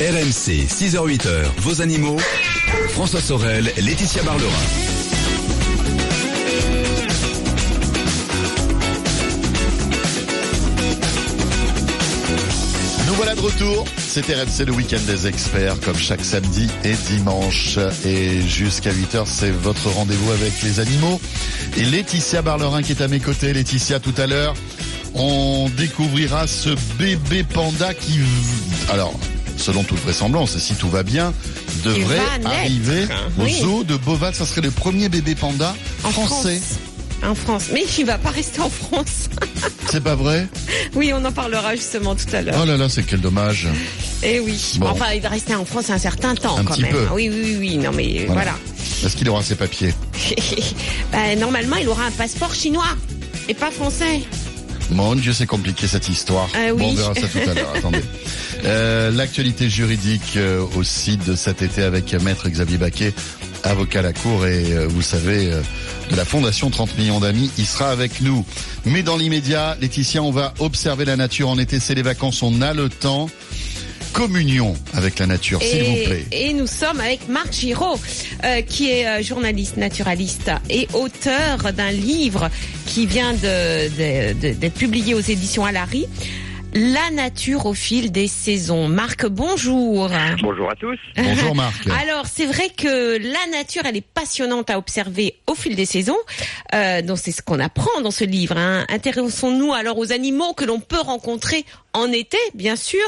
RMC, 6h-8h, vos animaux. François Sorel, Laetitia Barlerin. Nous voilà de retour. C'est RMC le week-end des experts, comme chaque samedi et dimanche. Et jusqu'à 8h, c'est votre rendez-vous avec les animaux. Et Laetitia Barlerin qui est à mes côtés. Laetitia, tout à l'heure, on découvrira ce bébé panda qui, alors, selon toute vraisemblance, et si tout va bien, devrait va arriver au Oui. zoo de Beauval. Ça serait le premier bébé panda En français. France. En France. Mais il va pas rester en France. C'est pas vrai? Oui, on en parlera justement tout à l'heure. Oh là là, c'est quel dommage. Eh oui. Bon. Enfin, il va rester en France un certain temps Un quand petit même. peu. Oui, oui, oui, oui. Non, mais Voilà. voilà. Est-ce qu'il aura ses papiers? Ben, normalement, il aura un passeport chinois et pas français. Mon Dieu, c'est compliqué cette histoire. Euh, oui. Bon, on verra ça tout à l'heure. Attendez. Euh, L'actualité juridique euh, aussi de cet été avec Maître Xavier Baquet, avocat à la Cour et euh, vous savez euh, de la Fondation 30 millions d'amis. Il sera avec nous. Mais dans l'immédiat, Laetitia, on va observer la nature en été. C'est les vacances, on a le temps. Communion avec la nature, s'il vous plaît. et nous sommes avec Marc Giraud, euh, qui est euh, journaliste, naturaliste et auteur d'un livre qui vient de- de- de- d'être publié aux éditions Alary. La nature au fil des saisons. Marc, bonjour. Bonjour à tous. Bonjour Marc. Alors, c'est vrai que la nature, elle est passionnante à observer au fil des saisons. Euh, donc, c'est ce qu'on apprend dans ce livre. hein. Intéressons-nous alors aux animaux que l'on peut rencontrer en été, bien sûr.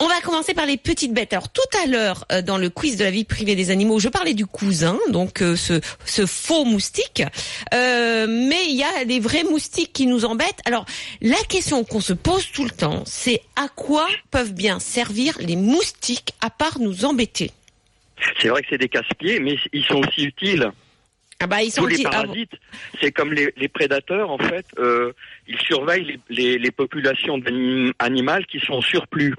On va commencer par les petites bêtes. Alors tout à l'heure, euh, dans le quiz de la vie privée des animaux, je parlais du cousin, donc euh, ce, ce faux moustique. Euh, mais il y a les vrais moustiques qui nous embêtent. Alors la question qu'on se pose tout le temps, c'est à quoi peuvent bien servir les moustiques à part nous embêter? C'est vrai que c'est des casse-pieds, mais ils sont aussi utiles. Ah bah ils sont Tous les ah bon. parasites, c'est comme les, les prédateurs, en fait, ils surveillent les, les- les populations d'anim- animales qui sont en surplus.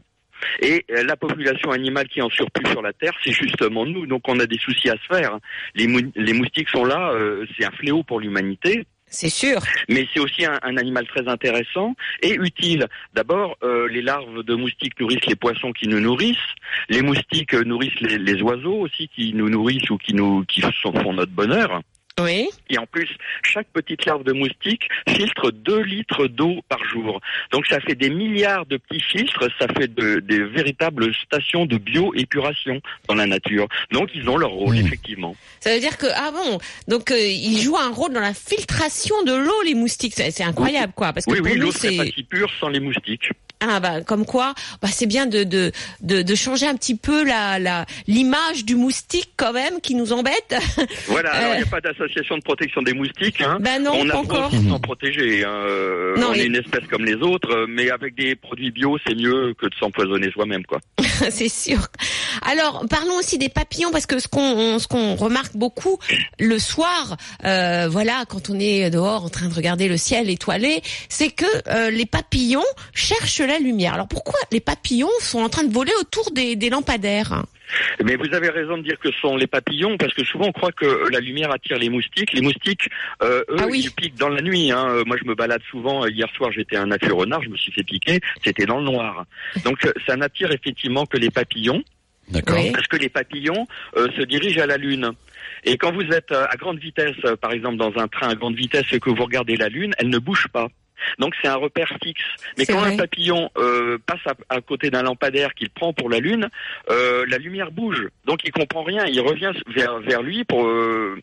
Et euh, la population animale qui est en surplus sur la Terre, c'est justement nous. Donc on a des soucis à se faire. Les, mou- les moustiques sont là, euh, c'est un fléau pour l'humanité. c'est sûr. mais c'est aussi un, un animal très intéressant et utile. D'abord, euh, les larves de moustiques nourrissent les poissons qui nous nourrissent. Les moustiques nourrissent les, les oiseaux aussi qui nous nourrissent ou qui nous qui font notre bonheur. Oui. Et en plus, chaque petite larve de moustique filtre 2 litres d'eau par jour. Donc ça fait des milliards de petits filtres, ça fait de- des véritables stations de bioépuration dans la nature. Donc ils ont leur rôle, Mmh. effectivement. Ça veut dire que ah bon, donc euh, ils jouent un rôle dans la filtration de l'eau les moustiques. C'est incroyable quoi, parce que Oui, pour oui, l'eau serait pas si pure sans les moustiques. Ah bah comme quoi, bah c'est bien de, de de de changer un petit peu la la l'image du moustique quand même qui nous embête. Voilà, alors Euh. il n'y a pas d'association de protection des moustiques. Hein. Ben non, on pas encore. de s'en protéger. hein. Euh, Non, on est une espèce comme les autres, euh, mais avec des produits bio, c'est mieux que de s'empoisonner soi-même, quoi. c'est sûr. Alors parlons aussi des papillons parce que ce qu'on ce qu'on remarque beaucoup le soir, euh, voilà, quand on est dehors en train de regarder le ciel étoilé, c'est que euh, les papillons cherchent la lumière. Alors pourquoi les papillons sont en train de voler autour des, des lampadaires Mais vous avez raison de dire que ce sont les papillons, parce que souvent on croit que la lumière attire les moustiques. Les moustiques, euh, eux, Ah oui. ils piquent dans la nuit. Hein. Euh, Moi, je me balade souvent. Hier soir, j'étais un affaire renard, je me suis fait piquer. C'était dans le noir. Donc, euh, ça n'attire effectivement que les papillons. D'accord. Oui. parce que les papillons euh, se dirigent à la Lune. Et quand vous êtes à grande vitesse, par exemple dans un train à grande vitesse et que vous regardez la Lune, elle ne bouge pas. Donc c'est un repère fixe. Mais quand vrai. un papillon euh, passe à, à côté d'un lampadaire qu'il prend pour la Lune, euh, la lumière bouge. Donc il comprend rien. Il revient vers, vers lui pour, euh,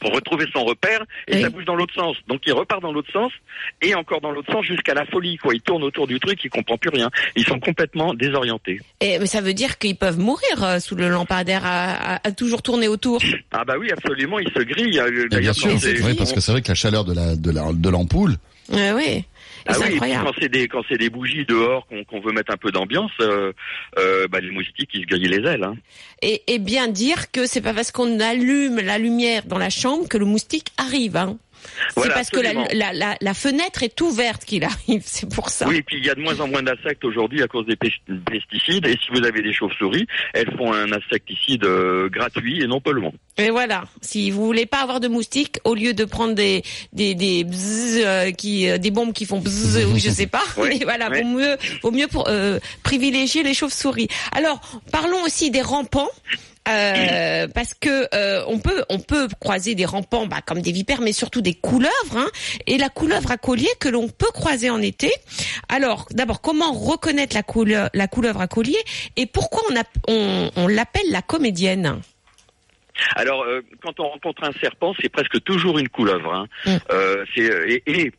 pour retrouver son repère et Oui. ça bouge dans l'autre sens. Donc il repart dans l'autre sens et encore dans l'autre sens jusqu'à la folie. Quoi. Il tourne autour du truc, il comprend plus rien. Ils sont complètement désorientés. Et, mais ça veut dire qu'ils peuvent mourir euh, sous le lampadaire à, à- à toujours tourner autour. Ah bah oui, absolument, il se grille. Et bien D'ailleurs, oui, parce que c'est vrai que la chaleur de la de la de l'ampoule, Ouais, oui. Et Ah oui, incroyable. quand c'est des quand c'est des bougies dehors qu'on qu'on veut mettre un peu d'ambiance, euh, euh, bah, les moustiques ils se grillent les ailes. Hein. Et, et bien dire que c'est pas parce qu'on allume la lumière dans la chambre que le moustique arrive. Hein. C'est parce que la, fenêtre est ouverte qu'il arrive, c'est pour ça. Oui, et puis il y a de moins en moins d'insectes aujourd'hui à cause des pes- pesticides. Et si vous avez des chauves-souris, elles font un insecticide euh, gratuit et non polluant. Et voilà, si vous voulez pas avoir de moustiques, au lieu de prendre des des des bzzz, euh, qui euh, des bombes qui font bzzz, ou je sais pas, Oui, mais voilà, vaut mieux vaut mieux pour privilégier les chauves-souris. Alors, parlons aussi des rampants. Euh, parce que euh, on peut on peut croiser des rampants bah, comme des vipères mais surtout des couleuvres hein, et la couleuvre à collier que l'on peut croiser en été. Alors d'abord comment reconnaître la couleuvre la couleuvre à collier et pourquoi on, a- on, on l'appelle la comédienne? Alors, euh, quand on rencontre un serpent, c'est presque toujours une couleuvre. Hein. Mm. Euh, c'est et, et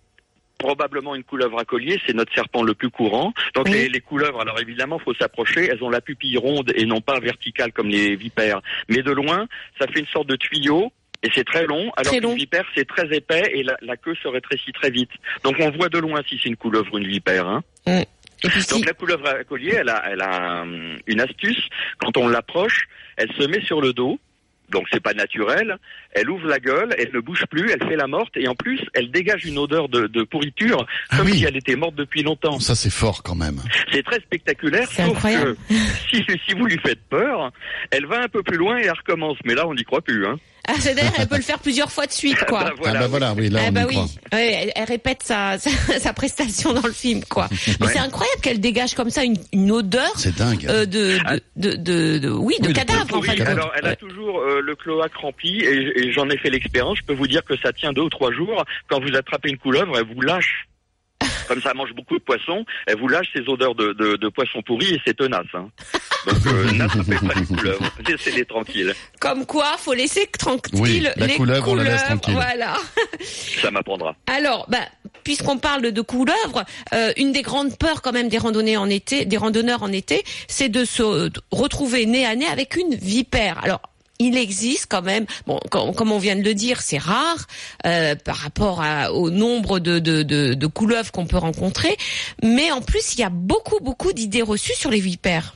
probablement une couleuvre à collier, c'est notre serpent le plus courant. Donc Oui. les, les couleuvres, alors évidemment, faut s'approcher. Elles ont la pupille ronde et non pas verticale comme les vipères. Mais de loin, ça fait une sorte de tuyau. Et c'est très long, alors qu'une vipère c'est très épais et la, la queue se rétrécit très vite. Donc on voit de loin si c'est une couleuvre ou une vipère. Hein. Et puis si- Donc la couleuvre à collier, elle a, elle a hum, une astuce. Quand on l'approche, elle se met sur le dos. Donc c'est pas naturel. Elle ouvre la gueule, elle ne bouge plus, elle fait la morte et en plus elle dégage une odeur de, de pourriture Ah comme oui. si elle était morte depuis longtemps. Ça c'est fort quand même. C'est très spectaculaire. C'est sauf incroyable. que si, si vous lui faites peur, elle va un peu plus loin et elle recommence. Mais là on n'y croit plus. Hein. Ah, c'est-à-dire elle peut le faire plusieurs fois de suite, quoi. Bah, voilà. ah bah voilà, oui, là Ah on bah y oui, croit. Ouais, elle, répète sa, sa, sa prestation dans le film, quoi. Mais Ouais. c'est incroyable qu'elle dégage comme ça une, une odeur C'est dingue. euh, de, de, de, de, de- oui, de Oui, cadavre, en Oui, fait. alors elle a toujours euh, le cloaque rempli et, et j'en ai fait l'expérience. Je peux vous dire que ça tient deux ou trois jours. Quand vous attrapez une couleuvre, elle vous lâche. Comme ça mange beaucoup de poissons, elle vous lâche ces odeurs de, de, de poissons pourris et c'est tenace. Hein. Donc euh, n'attrapez pas les couleuvres, laissez-les tranquilles. Comme quoi, faut laisser tranquille Oui, la les couleuvre, on la laisse tranquille. Voilà. Ça m'apprendra. Alors, bah, puisqu'on parle de couleuvres, euh, une des grandes peurs quand même des randonnées en été, des randonneurs en été, c'est de se retrouver nez à nez avec une vipère. Alors. Il existe quand même, bon, com- comme on vient de le dire, c'est rare euh, par rapport à- au nombre de, de, de, de couleuvres qu'on peut rencontrer, mais en plus il y a beaucoup beaucoup d'idées reçues sur les vipères.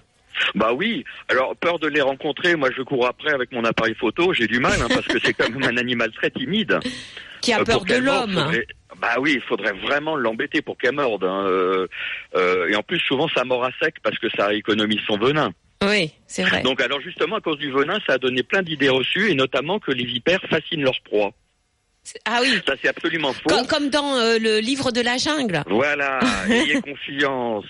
Bah oui. Alors peur de les rencontrer, moi je cours après avec mon appareil photo. J'ai du mal hein, parce que c'est quand même un animal très timide. Qui a Euh, peur de l'homme. faudrait- Bah oui, il faudrait vraiment l'embêter pour qu'elle morde. hein, euh, et en plus, souvent, ça mord à sec parce que ça économise son venin. Oui, c'est vrai. Donc, alors justement, à cause du venin, ça a donné plein d'idées reçues, et notamment que les vipères fascinent leur proie. Ah oui, Ça, c'est absolument faux. comme, comme dans euh, le livre de la jungle. Voilà, ayez confiance.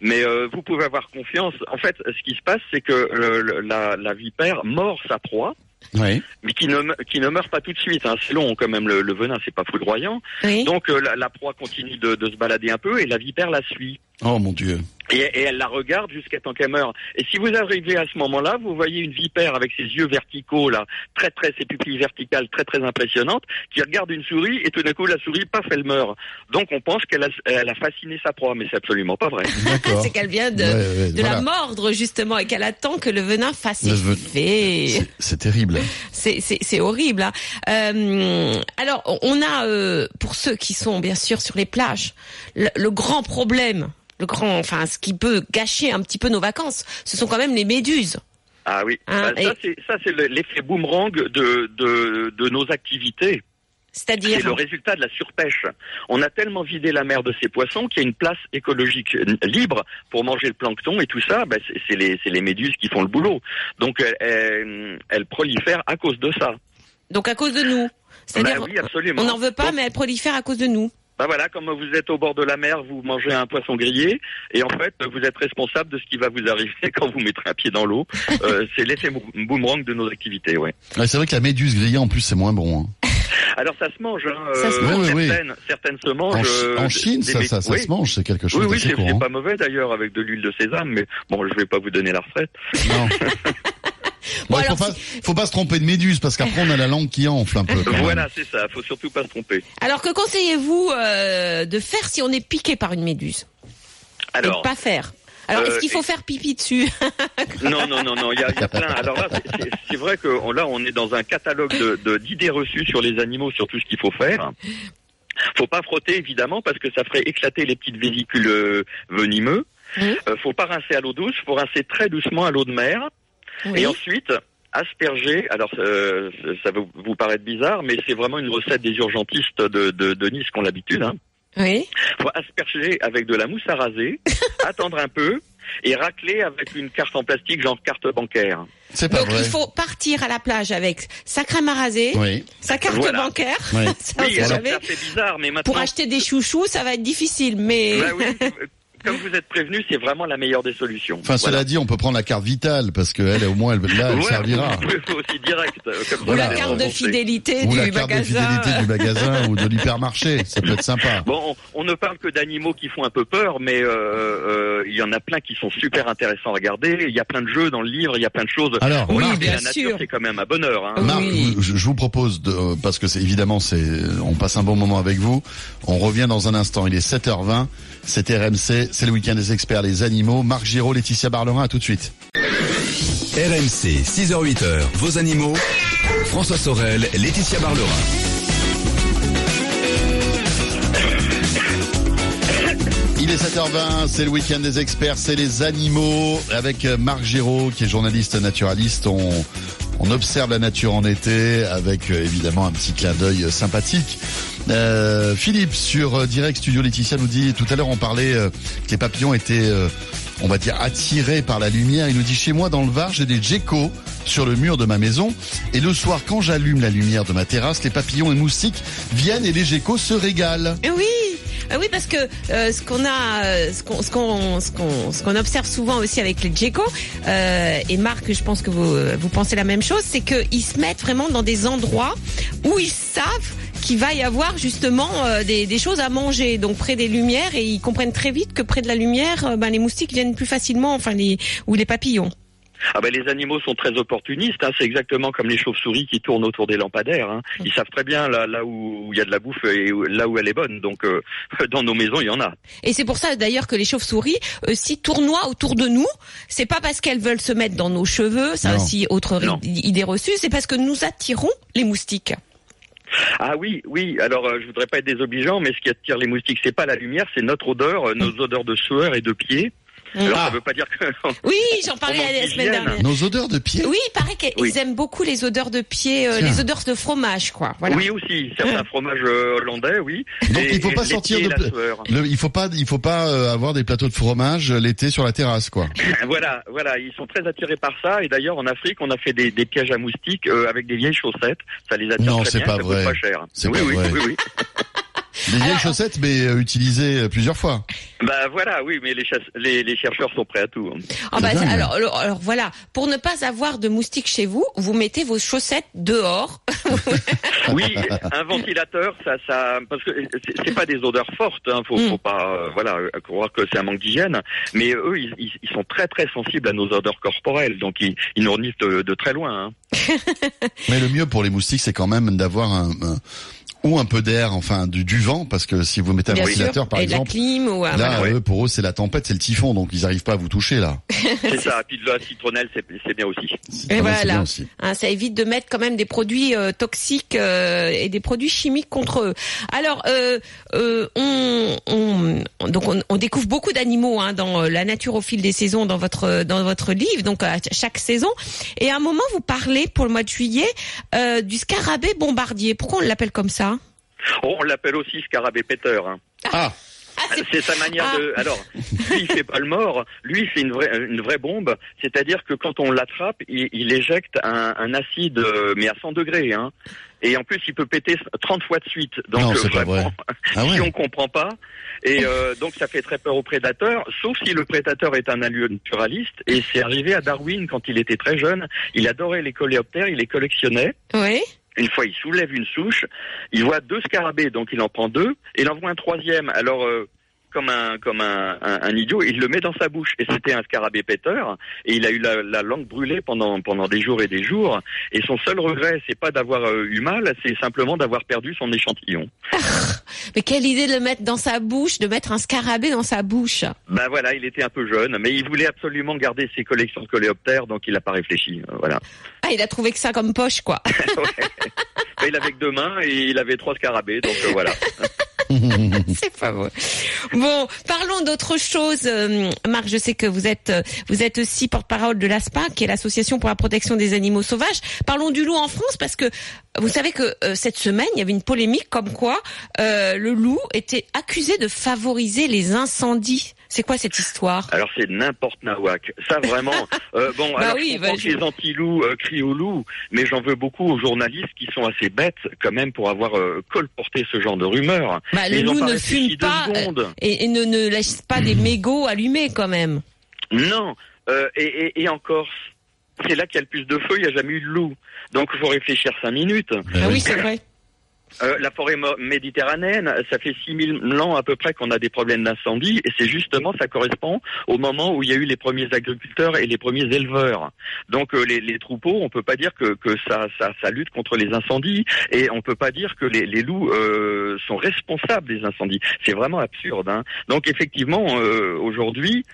Mais euh, vous pouvez avoir confiance. En fait, ce qui se passe, c'est que euh, le- la, la vipère mord sa proie, Oui. mais qui ne, qui ne meurt pas tout de suite. Hein. C'est long quand même, le, le venin, c'est pas foudroyant. Oui. Donc euh, la, la proie continue de, de se balader un peu et la vipère la suit. Oh mon Dieu. Et, et elle la regarde jusqu'à temps qu'elle meure. Et si vous arrivez à ce moment-là, vous voyez une vipère avec ses yeux verticaux, là, très très, ses pupilles verticales très très impressionnantes, qui regarde une souris et tout d'un coup la souris, paf, elle meurt. Donc on pense qu'elle a, elle a fasciné sa proie, mais c'est absolument pas vrai. D'accord. c'est qu'elle vient de, Ouais, ouais, de voilà. la mordre justement et qu'elle attend que le venin fasse effet. C'est- terrible. C'est horrible. hein. Euh, alors on a euh, pour ceux qui sont bien sûr sur les plages le, le grand problème, le grand, enfin ce qui peut gâcher un petit peu nos vacances, ce sont quand même les méduses. Ah oui, Hein, Bah, ça c'est ça c'est le- l'effet boomerang de, de de nos activités. C'est le C'est-à-dire résultat de la surpêche. On a tellement vidé la mer de ces poissons qu'il y a une place écologique libre pour manger le plancton et tout ça. bah, c'est- les, les méduses qui font le boulot. Donc elles, prolifèrent à cause de ça. donc à cause de nous. C'est-à-dire oui, absolument. on n'en veut pas, Donc, mais elles prolifèrent à cause de nous. Bah voilà, comme vous êtes au bord de la mer, vous mangez un poisson grillé et en fait vous êtes responsable de ce qui va vous arriver quand vous mettrez un pied dans l'eau. Euh, c'est l'effet boomerang de nos activités, ouais. Ouais, c'est vrai que la méduse grillée en plus c'est moins bon. hein. Alors ça se mange. Hein, Ça se euh, mange. Oui, oui, oui. certaines, certaines se En, mangent. Chi- euh, en Chine, ça, ça, ça oui. se mange, c'est quelque chose Oui, oui, c'est pas mauvais d'ailleurs avec de l'huile de sésame, mais bon, je vais pas vous donner la recette. Non. Bon, Bon, il faut alors, pas, faut pas se tromper de méduse parce qu'après on a la langue qui enfle un peu. Voilà, c'est ça. Faut surtout pas se tromper. Alors que conseillez-vous euh, de faire si on est piqué par une méduse? Et Alors, de pas faire. Alors euh, est-ce qu'il faut faire pipi dessus? Non, non, non, non, il y a, il y a plein. Alors là, c'est- vrai que on- là, on est dans un catalogue de- de- d'idées reçues sur les animaux, sur tout ce qu'il faut faire. Faut pas frotter évidemment parce que ça ferait éclater les petites vésicules euh, venimeux. Mhm. Euh, faut pas rincer à l'eau douce, faut rincer très doucement à l'eau de mer. Oui. Et ensuite, asperger. Alors euh, ça va vous paraître bizarre, mais c'est vraiment une recette des urgentistes de, de, de Nice qui ont l'habitude. Hein. Oui. Faut asperger avec de la mousse à raser, attendre un peu et racler avec une carte en plastique genre carte bancaire. C'est pas Donc vrai. il faut partir à la plage avec sa crème à raser, Oui. sa carte Voilà. bancaire. Oui. Ça, Oui, vous alors savez. ça c'est bizarre, mais maintenant. Pour acheter des chouchous, ça va être difficile, mais Bah oui, comme vous êtes prévenu, c'est vraiment la meilleure des solutions. Enfin, Voilà. cela dit, on peut prendre la carte vitale parce qu'elle, au moins, elle, là, elle Ouais, servira. aussi direct. euh, Comme ou la carte de fidélité Ou du la carte de magasin. fidélité du magasin ou de l'hypermarché. Ça peut être sympa. Bon, on, on ne parle que d'animaux qui font un peu peur, mais euh, euh, il y en a plein qui sont super intéressants à regarder. Il y a plein de jeux dans le livre, il y a plein de choses. Alors, Oui, Marc, bien la nature, sûr. c'est quand même à bonheur. Hein. Marc, Oui. je, je vous propose de, euh, parce que c'est évidemment, c'est, on passe un bon moment avec vous. On revient dans un instant. Il est 7h20. C'est RMC. C'est le week-end des experts, les animaux. Marc Giraud, Laetitia Barlerin. À tout de suite. RMC, 6h-8h, vos animaux. François Sorel, Laetitia Barlerin. Il est 7h20, c'est le week-end des experts, c'est les animaux. Avec euh, Marc Giraud, qui est journaliste naturaliste, on, on observe la nature en été avec euh, évidemment un petit clin d'œil euh, sympathique. Euh, Philippe sur euh, Direct Studio Laetitia nous dit, tout à l'heure on parlait euh, que les papillons étaient, euh, on va dire, attirés par la lumière. Il nous dit, chez moi dans le Var, j'ai des geckos sur le mur de ma maison. Et le soir, quand j'allume la lumière de ma terrasse, les papillons et moustiques viennent et les geckos se régalent. Oui. Ah oui, parce que euh, ce qu'on a, euh, ce qu'on, ce qu'on, ce qu'on, observe souvent aussi avec les geckos, euh, et Marc, je pense que vous, euh, vous pensez la même chose, c'est qu'ils se mettent vraiment dans des endroits où ils savent qu'il va y avoir justement euh, des, des choses à manger, donc près des lumières, et ils comprennent très vite que près de la lumière, euh, ben, les moustiques viennent plus facilement, enfin les ou les papillons. Ah ben, les animaux sont très opportunistes. Hein. C'est exactement comme les chauves-souris qui tournent autour des lampadaires. Hein. Ils savent très bien là, là où il y a de la bouffe et où- là où elle est bonne. Donc euh, dans nos maisons, il y en a. Et c'est pour ça d'ailleurs que les chauves-souris, euh, si tournoient autour de nous, c'est pas parce qu'elles veulent se mettre dans nos cheveux, ça Non. aussi autre Non. idée reçue, c'est parce que nous attirons les moustiques. Ah oui, oui. Alors euh, je voudrais pas être désobligeant, mais ce qui attire les moustiques, c'est pas la lumière, c'est notre odeur, euh, nos odeurs de sueur et de pied. Alors Ah. ça veut pas dire que Oui, j'en parlais la semaine dernière. Nos odeurs de pied. Oui, il paraît qu'ils Oui. aiment beaucoup les odeurs de pied, euh, les odeurs de fromage, quoi. Voilà. oui aussi certains fromages euh, hollandais, oui. Donc, Et- il faut pas sortir de. Le- il faut pas, il faut pas euh, avoir des plateaux de fromage l'été sur la terrasse, quoi. Voilà, voilà, ils sont très attirés par ça. Et d'ailleurs, en Afrique, on a fait des, des pièges à moustiques euh, avec des vieilles chaussettes. Ça les attire Non, très c'est bien, pas ça vrai. coûte pas cher. C'est oui, pas oui, vrai. oui, oui. Des vieilles chaussettes, mais euh, utilisées euh, plusieurs fois. Bah voilà, oui, mais les, chasse- les, les chercheurs sont prêts à tout. hein. Ah bah, C'est dingue. alors, alors, alors, voilà, pour ne pas avoir de moustiques chez vous, vous mettez vos chaussettes dehors. Oui, un ventilateur, ça, ça, parce que c'est- c'est pas des odeurs fortes. Hein, faut, Mm. faut pas, euh, voilà, croire que c'est un manque d'hygiène. Mais eux, ils, ils- ils sont très très sensibles à nos odeurs corporelles, donc ils, ils nous reniflent de, de très loin. hein. Mais le mieux pour les moustiques, c'est quand même d'avoir un, un- ou un peu d'air, enfin du, du vent, parce que si vous mettez un Bien ventilateur, sûr. par et de la exemple, clim ou, euh, là, voilà. eux, pour eux, c'est la tempête, c'est le typhon, donc ils arrivent pas à vous toucher là. C'est ça. Puis de la citronnelle, c'est bien aussi. Et voilà. bien aussi. Hein, ça évite de mettre quand même des produits euh, toxiques euh, et des produits chimiques contre eux. Alors, euh, euh, on, on- donc on, on découvre beaucoup d'animaux hein, dans la nature au fil des saisons dans votre dans votre livre, donc à chaque saison. Et à un moment, vous parlez pour le mois de juillet euh, du scarabée bombardier. Pourquoi on l'appelle comme ça? Oh, on l'appelle aussi scarabée péteur. hein. Ah, ah, c'est- C'est sa manière Ah. de. Alors, lui, il fait pas le mort. Lui, c'est une vraie, une vraie bombe. C'est-à-dire que quand on l'attrape, il, il éjecte un, un acide, euh, mais à 100 degrés. Hein. Et en plus, il peut péter 30 fois de suite. Donc, Non, euh, c'est pas vraiment, ah si on comprend pas. Et euh, donc, ça fait très peur aux prédateurs, sauf si le prédateur est un naturaliste. Et c'est arrivé à Darwin quand il était très jeune. Il adorait les coléoptères, il les collectionnait. Oui. Une fois, il soulève une souche, il voit deux scarabées, donc il en prend deux, et il en voit un troisième. Alors, euh, comme un comme un, un, un idiot, il le met dans sa bouche. Et c'était un scarabée péteur, et il a eu la, la langue brûlée pendant pendant des jours et des jours. Et son seul regret, c'est pas d'avoir euh, eu mal, c'est simplement d'avoir perdu son échantillon. Mais quelle idée de le mettre dans sa bouche, de mettre un scarabée dans sa bouche. Ben voilà, il était un peu jeune, mais il voulait absolument garder ses collections de coléoptères, donc il n'a pas réfléchi. euh, Voilà. Ah, il a trouvé que ça comme poche, quoi. Mais il avait que deux mains et il avait trois scarabées, donc euh, voilà. C'est pas beau. Bon, parlons d'autre chose. Euh, Marc, je sais que vous êtes euh, vous êtes aussi porte-parole de l'ASPA, qui est l'association pour la protection des animaux sauvages. Parlons du loup en France parce que vous savez que euh, cette semaine, il y avait une polémique comme quoi le loup était accusé de favoriser les incendies. C'est quoi cette histoire? Alors c'est n'importe nawak. Ça vraiment. bon, bah alors oui, je que les anti-loups crient au loup, mais j'en veux beaucoup aux journalistes qui sont assez bêtes quand même pour avoir colporté ce genre de rumeurs. Bah, le loup ne fume pas euh, et, ne, ne, laisse pas des mégots allumés quand même. Non, euh, et, et, encore, c'est là qu'il y a le plus de feu, il n'y a jamais eu de loup. Donc il faut réfléchir cinq minutes. Ah oui, c'est vrai. Euh, la forêt méditerranéenne, ça fait 6000 ans à peu près qu'on a des problèmes d'incendie et c'est justement, ça correspond au moment où il y a eu les premiers agriculteurs et les premiers éleveurs. Donc euh, les, troupeaux, on peut pas dire que, ça, ça, ça, lutte contre les incendies et on peut pas dire que les, les loups euh, sont responsables des incendies. C'est vraiment absurde. Hein. Donc effectivement, aujourd'hui,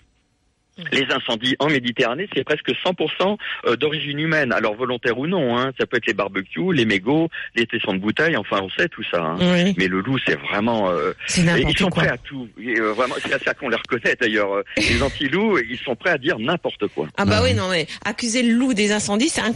les incendies en Méditerranée, c'est presque 100% euh, d'origine humaine, alors volontaire ou non. Hein. Ça peut être les barbecues, les mégots, les tessons de bouteilles, enfin on sait tout ça. Hein. Mais le loup, c'est vraiment... Euh, ils sont prêts à tout. Euh, vraiment, c'est à ça qu'on les reconnaît d'ailleurs. les anti-loups, ils sont prêts à dire n'importe quoi. Ah bah oui, non mais accuser le loup des incendies, c'est un...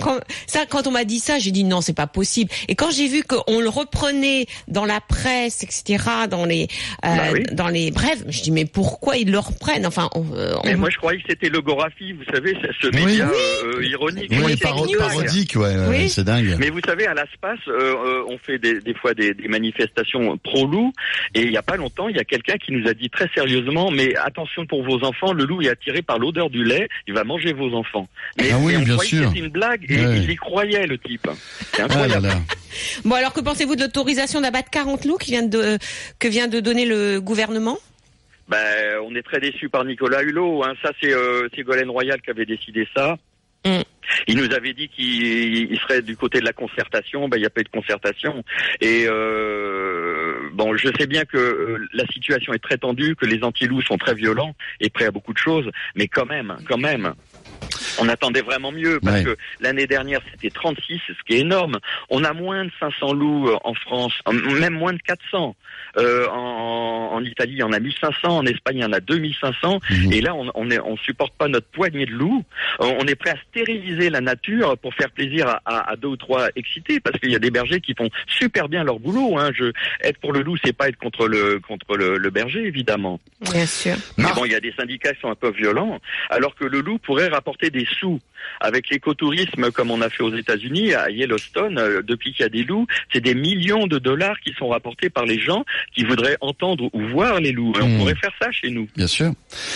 ça quand on m'a dit ça, j'ai dit non, c'est pas possible. Et quand j'ai vu qu'on le reprenait dans la presse, etc., dans les bah dans les brèves, je dis mais pourquoi ils le reprennent? Enfin, on, mais moi je croyais c'était logographie, vous savez, ce média euh, ironique. Oui, parodique, ouais, c'est dingue. Mais vous savez, à l'ASPAS, euh, euh, on fait des, des fois des, des manifestations pro-loup, et il n'y a pas longtemps, il y a quelqu'un qui nous a dit très sérieusement, mais attention pour vos enfants, le loup est attiré par l'odeur du lait, il va manger vos enfants. Mais, ah oui, on bien sûr. C'était une blague, et il y croyait, le type. C'est ah incroyable. bon, alors que pensez-vous de l'autorisation d'abattre 40 loups qui vient de, que vient de donner le gouvernement? Ben, on est très déçus par Nicolas Hulot. Hein. Ça, c'est euh, Ségolène Royal qui avait décidé ça. Mm. Il nous avait dit qu'il serait du côté de la concertation. Ben, il n'y a pas eu de concertation. Et euh, bon, je sais bien que euh, la situation est très tendue, que les anti-loups sont très violents et prêts à beaucoup de choses. Mais quand même, quand même, on attendait vraiment mieux parce que l'année dernière c'était 36, ce qui est énorme. On a moins de 500 loups euh, en France, même moins de 400. Euh, en, en, Italie, il y en a 1500, en Espagne, il y en a 2500. Mhm. Et là, on, on, on supporte pas notre poignée de loups. Euh, on est prêt à stériliser la nature pour faire plaisir à, à, deux ou trois excités, parce qu'il y a des bergers qui font super bien leur boulot. Hein. Je, être pour le loup, c'est pas être contre le contre le, le berger, évidemment. Bien sûr. Mais bon, il y a des syndicats qui sont un peu violents, alors que le loup pourrait rapporter des sous. Avec l'écotourisme, comme on a fait aux États-Unis, à Yellowstone, euh, depuis qu'il y a des loups, c'est des millions de dollars qui sont rapportés par les gens qui voudraient entendre ou voir les loups. on hmm. pourrait faire ça chez nous. Bien sûr.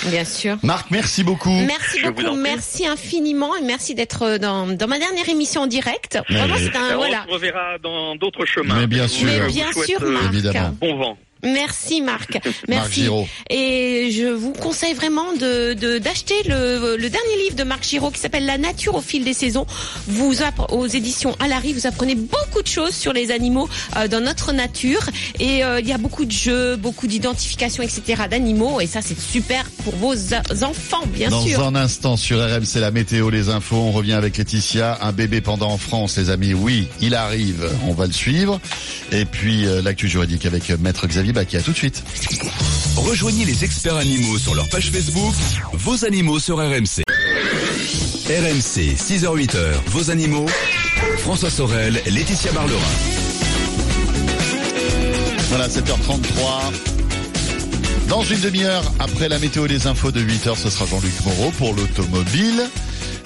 Bien sûr. Marc, merci beaucoup. Merci beaucoup, merci infiniment et merci d'être euh, dans, dans ma dernière émission en direct. Vraiment, c'est un, voilà. On se reverra dans d'autres chemins. Mais bien sûr. Mais bien sûr, euh, Marc. Évidemment. Bon vent. Merci Marc. Merci. et je vous conseille vraiment de d'acheter le, le, dernier livre de Marc Giraud qui s'appelle La nature au fil des saisons. Vous aux éditions Alary, vous apprenez beaucoup de choses sur les animaux euh, dans notre nature et euh, il y a beaucoup de jeux, beaucoup d'identification, etc. d'animaux et ça c'est super pour vos enfants bien sûr. Dans un instant sur RMC la météo, les infos, on revient avec Laetitia. Un bébé pendant en France, les amis. Oui, il arrive. On va le suivre. Et puis euh, l'actu juridique avec Maître Xavier qui a tout de suite. Rejoignez les experts animaux sur leur page Facebook, vos animaux sur RMC. RMC, 6h-8h, vos animaux. François Sorel, Laetitia Barlerin. Voilà, 7h33. Dans une demi-heure, après la météo des infos de 8h, ce sera Jean-Luc Moreau pour l'automobile.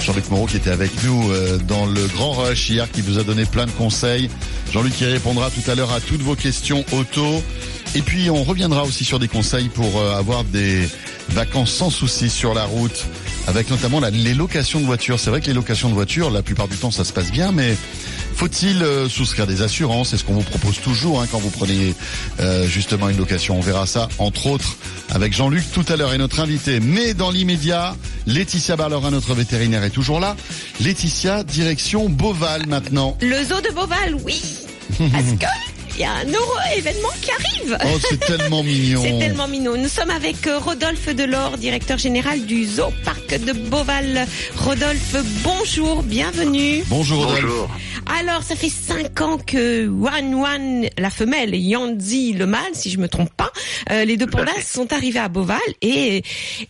Jean-Luc Moreau qui était avec nous euh, dans le Grand Rush hier, qui vous a donné plein de conseils. Jean-Luc qui répondra tout à l'heure à toutes vos questions auto. Et puis on reviendra aussi sur des conseils pour euh, avoir des vacances sans soucis sur la route, avec notamment les locations de voitures. C'est vrai que les locations de voitures, la plupart du temps, ça se passe bien, mais faut-il euh, souscrire des assurances? C'est ce qu'on vous propose toujours hein, quand vous prenez euh, justement une location. On verra ça, entre autres, avec Jean-Luc tout à l'heure et notre invité. Mais dans l'immédiat, Laetitia Barlerin, notre vétérinaire, est toujours là. Laetitia, direction Beauval maintenant. Le zoo de Beauval, oui. Que il y a un heureux événement qui arrive. Oh, c'est tellement mignon. C'est tellement mignon. Nous sommes avec euh, Rodolphe Delors, directeur général du Zoo Parc de Beauval. Rodolphe, bonjour, bienvenue. Bonjour Rodolphe. Bonjour. Alors, ça fait cinq ans que Wan Wan, la femelle, et Yanzi, le mâle, si je me trompe pas, euh, les deux pandas sont arrivés à Beauval et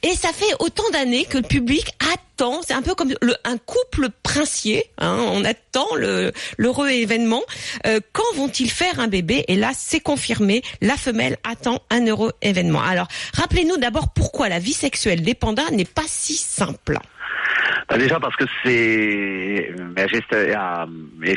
et ça fait autant d'années que le public attend. C'est un peu comme le, un couple princier. Hein, on attend le l'heureux événement. Euh, quand vont-ils faire un bébé Et là, c'est confirmé. La femelle attend un heureux événement. Alors, rappelez-nous d'abord pourquoi la vie sexuelle des pandas n'est pas si simple. Bah, déjà parce que c'est gesta- la,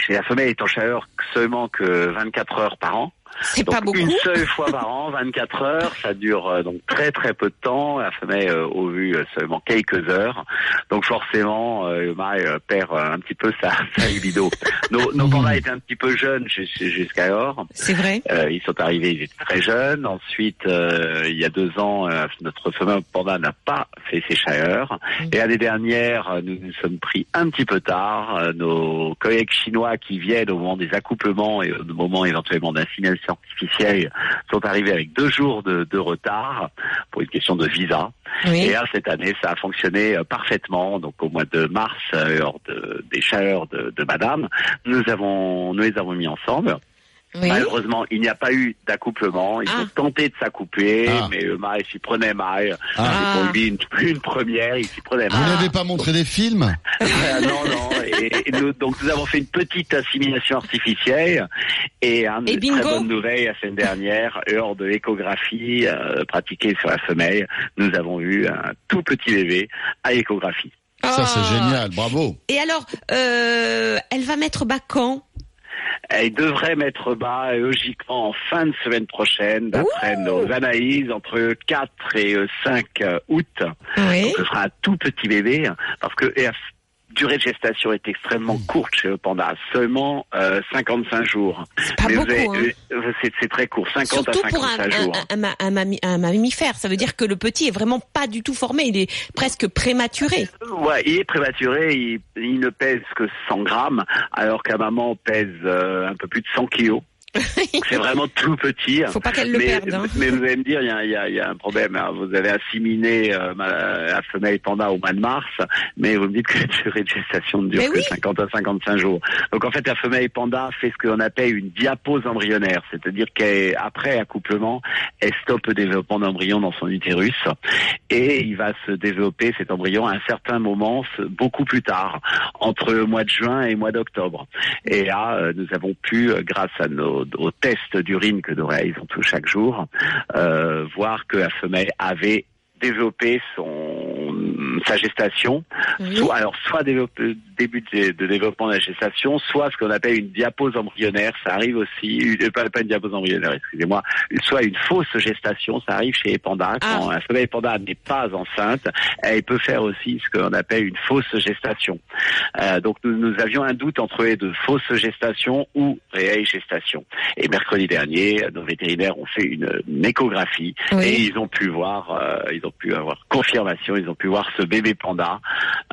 la femelle est en chaleur seulement que 24 heures par an. C'est pas beaucoup. une seule fois par an, 24 heures, ça dure euh, donc très très peu de temps. La femelle euh, au vu euh, seulement quelques heures. Donc forcément, euh, euh, perd euh, un petit peu sa, sa libido. Nos, nos pandas étaient un petit peu jeunes jus- jusqu'alors. C'est vrai. Euh, ils sont arrivés, ils étaient très jeunes. Ensuite, euh, il y a deux ans, euh, notre femelle panda n'a pas fait ses chaleurs. Et l'année dernière, euh, nous nous sommes pris un petit peu tard. Euh, nos collègues chinois qui viennent au moment des accouplements et au moment éventuellement d'insémination artificielle sont arrivés avec deux jours de, de retard pour une question de visa. Oui. Et là, cette année, ça a fonctionné euh, parfaitement. Donc, au mois de mars, lors de- des chaleurs de, de Madame, nous avons, nous les avons mis ensemble. Oui. Malheureusement, il n'y a pas eu d'accouplement. Ils Ah. ont tenté de s'accoupler, Ah. mais le mâle s'y prenait mal. Ah. Pour lui une, une première, il s'y prenait Vous mal. n'avez pas montré des films? Ah, non, non. Et, et nous, donc nous avons fait une petite assimilation artificielle et une Et très bonne nouvelle la semaine dernière, lors de l'échographie euh, pratiquée sur la femelle, nous avons eu un tout petit bébé à l'échographie. Ça, c'est Ah. génial. Bravo. Et alors, euh, elle va mettre bas quand? Elle devrait mettre bas euh, logiquement en fin de semaine prochaine, d'après nos analyses, entre le 4 et le 5 août. Oui. Donc ce sera un tout petit bébé, hein, parce que durée de gestation est extrêmement courte chez le panda, seulement euh, 55 jours. C'est pas Mais vous beaucoup. avez- hein. euh, c'est, c'est très court, 50 Surtout à pour un, 55 un, jours. un, un- mammifère. Ça veut dire que le petit est vraiment pas du tout formé. Il est presque prématuré. Ouais, il est prématuré, il, il ne pèse que 100 grammes, alors qu'à maman pèse euh, un peu plus de 100 kilos. C'est vraiment tout petit. Faut pas qu'elle le mais, perde. hein. mais vous allez me dire, il y a, y a- y a un problème. Vous avez assimilé euh, ma- la femelle panda au mois de mars, mais vous me dites que la durée de gestation ne dure Mais que oui. 50 à 55 jours. Donc en fait, la femelle panda fait ce qu'on appelle une diapose embryonnaire, c'est-à-dire qu'après accouplement, elle stoppe le développement d'embryon dans son utérus et il va se développer cet embryon à un certain moment, beaucoup plus tard, entre le mois de juin et le mois d'octobre. Et là, euh, nous avons pu, euh, grâce à nos aux tests d'urine que nous réalisons tous chaque jour, euh, voir que la femelle avait développé son sa gestation, Oui. soit alors soit développe- début de, de développement de la gestation, soit ce qu'on appelle une diapose embryonnaire, ça arrive aussi, une- pas, pas une diapose embryonnaire, excusez-moi, soit une fausse gestation, ça arrive chez les pandas. Quand un femelle panda n'est pas enceinte, elle peut faire aussi ce qu'on appelle une fausse gestation. Euh, donc nous, nous avions un doute entre les deux, fausse gestation ou réelle gestation. Et mercredi dernier, nos vétérinaires ont fait une, une échographie Oui. et ils ont pu voir, euh, ils ont pu avoir confirmation, ils ont pu voir ce bébé panda.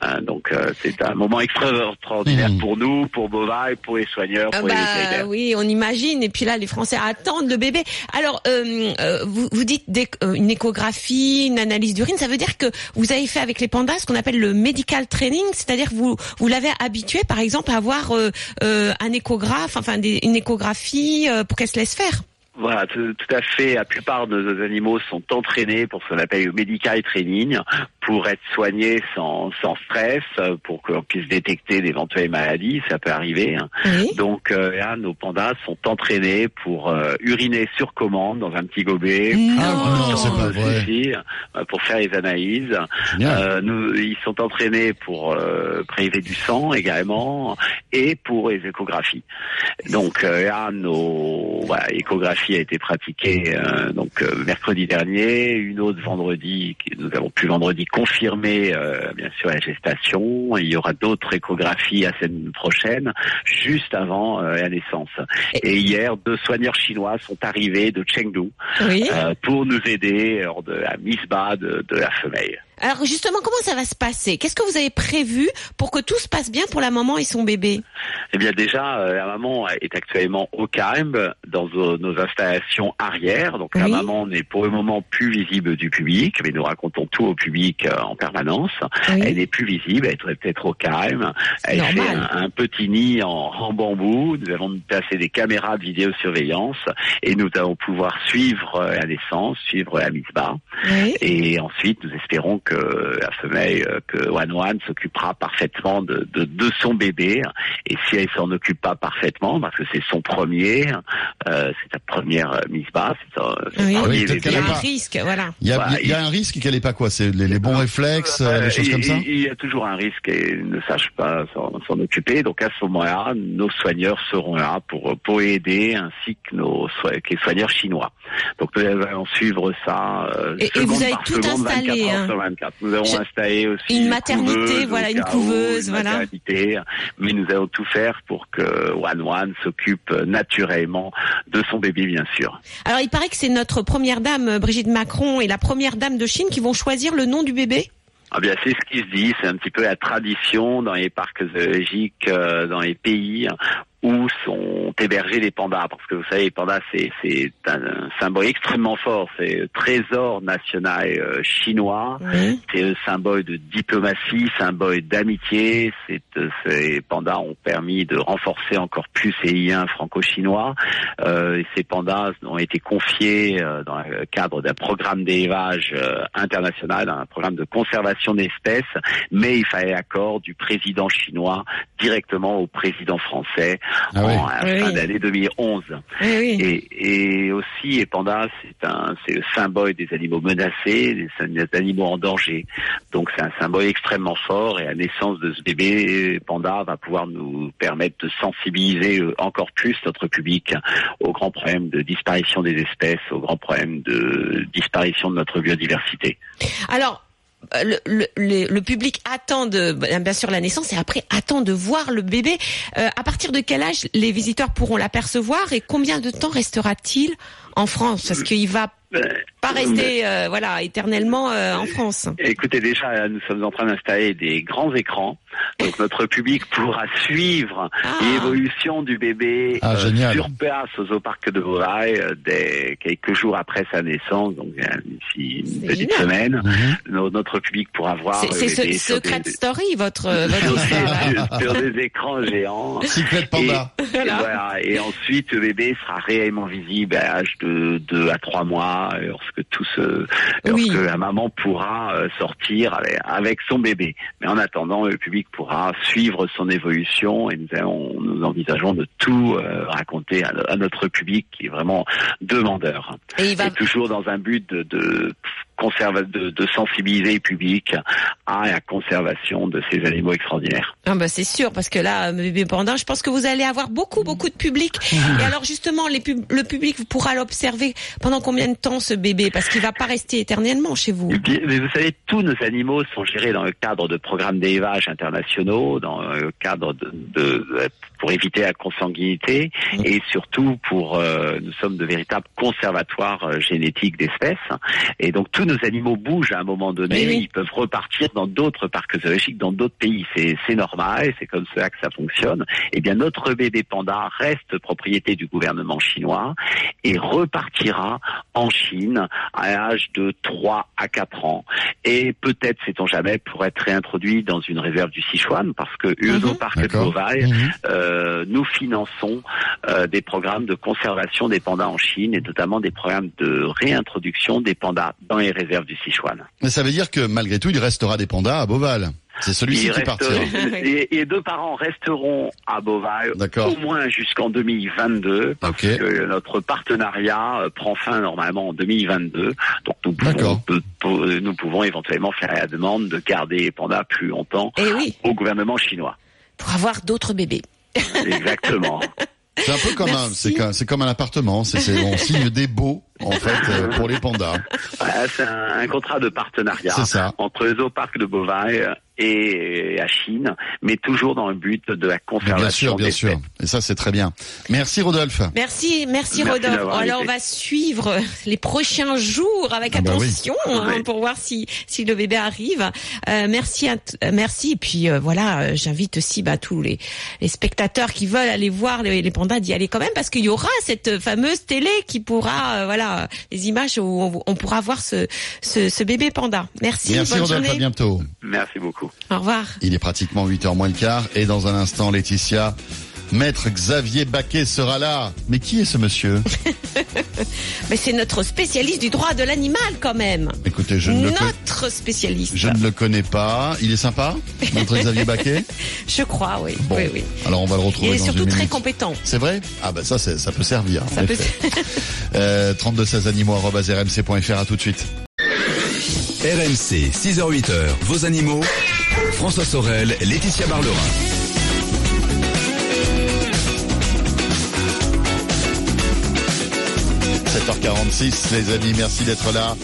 Euh, donc euh, c'est un moment extraordinaire Mmh. pour nous, pour Bova, pour les soigneurs, Ah pour les bah, vétérinaires. oui, on imagine. Et puis là, les Français attendent le bébé. Alors, euh, euh, vous, vous dites des- euh, une échographie, une analyse d'urine. Ça veut dire que vous avez fait avec les pandas ce qu'on appelle le medical training, c'est-à-dire que vous vous l'avez habitué, par exemple, à avoir euh, euh, un échographe, enfin des- une échographie euh, pour qu'elle se laisse faire. Voilà, tout, tout à fait. La plupart de nos animaux sont entraînés pour ce qu'on appelle le medical training, pour être soignés sans, sans stress, pour qu'on puisse détecter d'éventuelles maladies, ça peut arriver. hein. Oui. Donc euh, là, nos pandas sont entraînés pour euh, uriner sur commande dans un petit gobelet. Non. Ah, non, c'est pas Euh, pour faire les analyses. Euh, nous, ils sont entraînés pour euh, prélever du sang également et pour les échographies. Donc euh, là, nos voilà, a été pratiquée euh, donc euh, mercredi dernier, une autre vendredi. Nous avons pu vendredi confirmer euh, bien sûr la gestation. Il y aura d'autres échographies la semaine prochaine, juste avant la naissance. Et hier, deux soigneurs chinois sont arrivés de Chengdu Oui. pour nous aider lors de la mise bas de, de la femelle. Alors justement, comment ça va se passer? Qu'est-ce que vous avez prévu pour que tout se passe bien pour la maman et son bébé? Eh bien déjà, euh, la maman est actuellement au calme dans nos, nos installations arrière. Donc la maman n'est pour le moment plus visible du public, mais nous racontons tout au public euh, en permanence. Elle n'est plus visible, elle est peut-être au calme. Elle fait Normal. un, un petit nid en, en bambou. Nous avons placé des caméras de vidéosurveillance et nous allons pouvoir suivre euh, la naissance, suivre la mise bas. Oui. Et ensuite, nous espérons que la femelle, euh, que One One s'occupera parfaitement de, de, de son bébé. Et si elle s'en occupe pas parfaitement, parce que c'est son premier, euh, c'est sa première euh, mise bas, c'est son, son Oui. Ah oui, Il y a un risque, voilà. Il y a, Voilà, il y a un risque qu'elle ait pas quoi C'est les, les bons réflexes, euh, les choses il- comme ça il, y a toujours un risque qu'elle ne sache pas s'en s'en occuper. Donc à ce moment-là, nos soigneurs seront là pour pour aider, ainsi que nos que les soigneurs chinois. Donc nous allons suivre ça. euh, Et- et seconde vous avez par tout seconde, installé, 24 heures hein. Sur 24. Nous avons Je- installé aussi Une maternité, couveuse voilà, une où, couveuse, une voilà. maternité. Mais nous allons tout faire pour que One One s'occupe naturellement de son bébé, bien sûr. Alors il paraît que c'est notre première dame, Brigitte Macron, et la première dame de Chine qui vont choisir le nom du bébé Ah bien, c'est ce qui se dit, c'est un petit peu la tradition dans les parcs zoologiques, euh, dans les pays où sont hébergés les pandas, parce que vous savez, les pandas, c'est c'est un, un symbole extrêmement fort, c'est le trésor national euh, chinois, Oui. c'est le symbole de diplomatie, symbole d'amitié. C'est, euh, ces pandas ont permis de renforcer encore plus les liens franco-chinois. Euh, ces pandas ont été confiés euh, dans le cadre d'un programme d'élevage euh, international, un programme de conservation d'espèces, mais il fallait l'accord du président chinois directement au président français Ah oui. en à Oui, fin oui. d'année 2011. Oui, oui. Et, et aussi, les pandas, c'est un, c'est le symbole des animaux menacés, des, des animaux en danger. Donc c'est un symbole extrêmement fort et la naissance de ce bébé panda va pouvoir nous permettre de sensibiliser euh, encore plus notre public aux grands problèmes de disparition des espèces, aux grands problèmes de disparition de notre biodiversité. Alors, le, le, le- public attend de, bah, bien sûr la naissance et après attend de voir le bébé. Euh, à partir de quel âge les visiteurs pourront l'apercevoir et combien de temps restera-t-il en France Parce qu'il va pas rester euh, voilà éternellement euh, en France. Écoutez, déjà, là, nous sommes en train d'installer des grands écrans. Donc, notre public pourra suivre Ah. l'évolution du bébé Ah, euh, sur place au zooparc de Beauvais euh, dès quelques jours après sa naissance, donc euh, d'ici une petite génial. semaine. Mhm. No- Notre public pourra voir C'est ce des- secret story votre euh, votre sur histoire. sur des écrans géants. Secret Panda. Et, et voilà. Et ensuite, le bébé sera réellement visible à l'âge de 2 à 3 mois, lorsque tout se, Oui. lorsque la maman pourra euh, sortir avec, avec son bébé. Mais en attendant, le public pourra suivre son évolution et nous, nous envisageons de tout euh, raconter à, à notre public qui est vraiment demandeur. Et il va Et toujours dans un but de, de, conserva- de, de sensibiliser le public à la conservation de ces animaux extraordinaires. Ah bah c'est sûr parce que là bébé panda, je pense que vous allez avoir beaucoup beaucoup de public. Et alors justement les pub- le public pourra l'observer pendant combien de temps ce bébé? Parce qu'il va pas rester éternellement chez vous. Mais vous savez, tous nos animaux sont gérés dans le cadre de programmes d'élevage internationaux, dans le cadre de, de- de- pour éviter la consanguinité et surtout pour euh, nous sommes de véritables conservatoires euh, génétiques d'espèces et donc tous nos animaux bougent à un moment donné, Oui, ils peuvent repartir dans d'autres parcs zoologiques, dans d'autres pays, c'est c'est normal, et c'est comme cela que ça fonctionne. Eh bien notre bébé panda reste propriété du gouvernement chinois et repartira en Chine à l'âge de 3 à 4 ans. Et peut-être, sait-on jamais, pour être réintroduit dans une réserve du Sichuan, parce que de D'accord. Beauvais, Mhm. euh, nous finançons euh, des programmes de conservation des pandas en Chine et notamment des programmes de réintroduction des pandas dans les réserves du Sichuan. Mais ça veut dire que malgré tout, il restera des pandas à Beauval. C'est celui-ci qui partira. et, et deux parents resteront à D'accord. au moins jusqu'en 2022 parce Ok. que notre partenariat euh, prend fin normalement en 2022. Donc nous pouvons, nous éventuellement faire la demande de garder les pandas plus longtemps Et oui, au gouvernement chinois. pour avoir d'autres bébés. Exactement. C'est un peu comme un, Merci. c'est comme, c'est comme un appartement. C'est, c'est, on signe des baux en fait, euh, pour les pandas. Ouais, c'est un, un contrat de partenariat ça. entre le zooparc de Beauvais et la Chine, mais toujours dans le but de la conservation bien sûr, bien des sûr. Et ça, c'est très bien. Merci Rodolphe. Merci, merci, Merci Rodolphe. Alors on va suivre les prochains jours avec Ah bah oui. attention hein, Oui. pour voir si si le bébé arrive. Euh, merci, à euh, merci. Et puis euh, voilà, euh, j'invite aussi bah, tous les, les spectateurs qui veulent aller voir les, les pandas d'y aller quand même parce qu'il y aura cette fameuse télé qui pourra, euh, voilà, les images où on, on pourra voir ce, ce, ce bébé panda. Merci, Merci bonne Rodolphe, à journée. bientôt. Merci beaucoup. Au revoir. Il est pratiquement 8h moins le quart et dans un instant, Laetitia, Maître Xavier Baquet sera là. Mais qui est ce monsieur Mais c'est notre spécialiste du droit de l'animal quand même. Écoutez, je ne, Notre spécialiste. je ne le connais pas. Il est sympa, Maître Xavier Baquet Je crois, oui. Bon, oui, oui. alors on va le Il retrouver est dans surtout une très minute. compétent. C'est vrai? Ah bah ça, ça peut servir. Ça peut- euh, 32 16 animaux arobase rmc.fr. À tout de suite. RMC, 6h-8h, vos animaux. François Sorel, Laetitia Barlerin. 7h46, les amis, merci d'être là.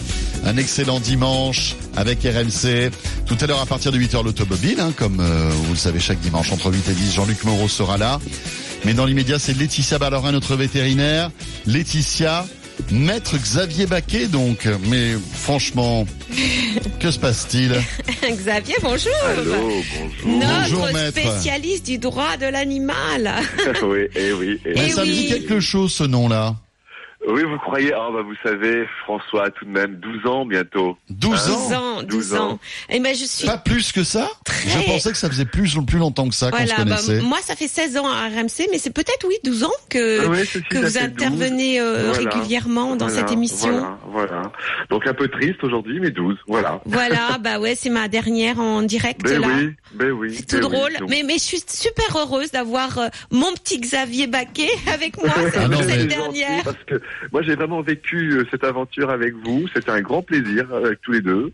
Un excellent dimanche avec RMC. Tout à l'heure, à partir de 8h, l'automobile, hein, comme euh, vous le savez, chaque dimanche, entre 8 et 10, Jean-Luc Moreau sera là. Mais dans l'immédiat, c'est Laetitia Ballerin, notre vétérinaire. Laetitia, maître Xavier Baquet, donc. Mais franchement, que se passe-t-il? Xavier, bonjour. Allô, bonjour. Notre Bonjour, maître. spécialiste du droit de l'animal. oui, et oui, et Eh Ça me oui. dit quelque chose, ce nom-là. Oui, vous croyez, ah bah vous savez, François a tout de même 12 ans bientôt. 12 Ah, ans? 12 ans, 12 12 ans. ans. Et ben je suis Pas plus que ça? Très- Je pensais que ça faisait plus, plus longtemps que ça qu'on se voilà, bah, connaissait. moi ça fait 16 ans à RMC, mais c'est peut-être oui 12 ans que Ah ceci, que vous fait 12. intervenez euh, Voilà. régulièrement dans Voilà, cette émission. Voilà, voilà. Donc un peu triste aujourd'hui, mais 12, voilà. Voilà, bah ouais, c'est ma dernière en direct Ben là. oui, ben oui. C'est tout ben oui. drôle, Donc- mais mais je suis super heureuse d'avoir euh, mon petit Xavier Baquet avec moi cette, Ah non, cette dernière. gentil, Parce que moi j'ai vraiment vécu euh, cette aventure avec vous. C'était un grand plaisir euh, avec tous les deux.